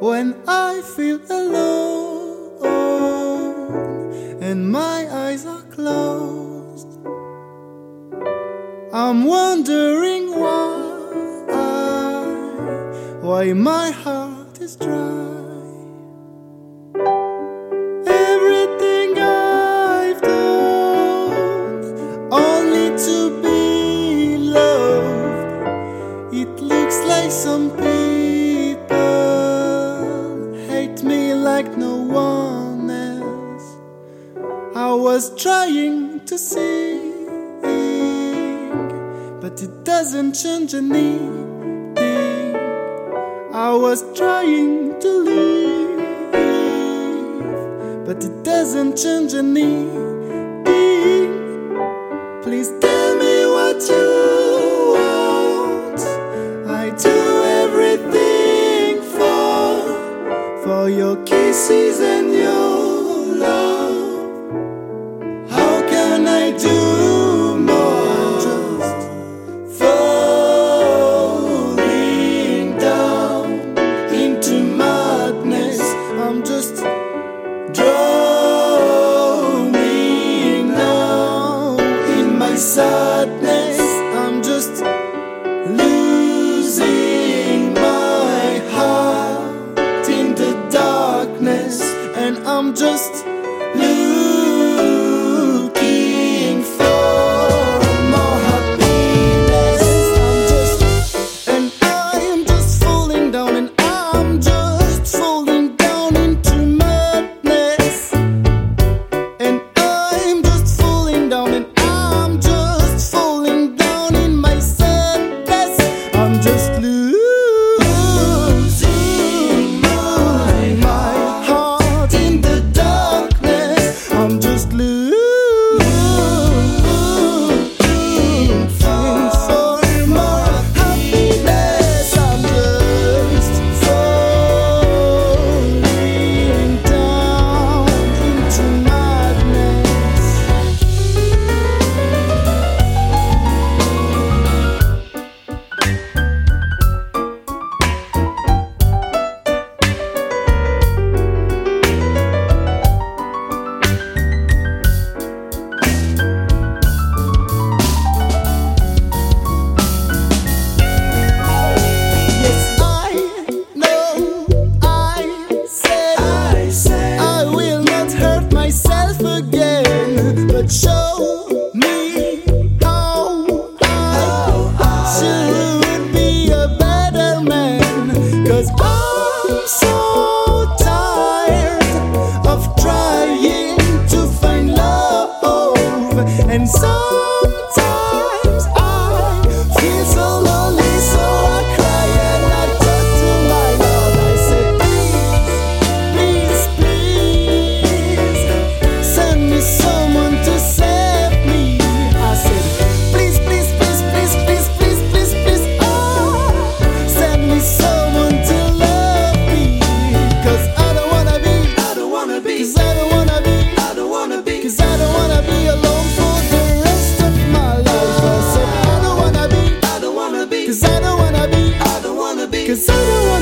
when I feel alone and my eyes are closed. I'm wondering why, why my heart is dry. Like no one else. I was trying to sing, but it doesn't change anything. I was trying to leave, but it doesn't change anything. Please tell me what you want. I do everything for for your and your love. How can I do more? Falling down into madness. I'm just drowning now in my sadness. I'm just losing just And so the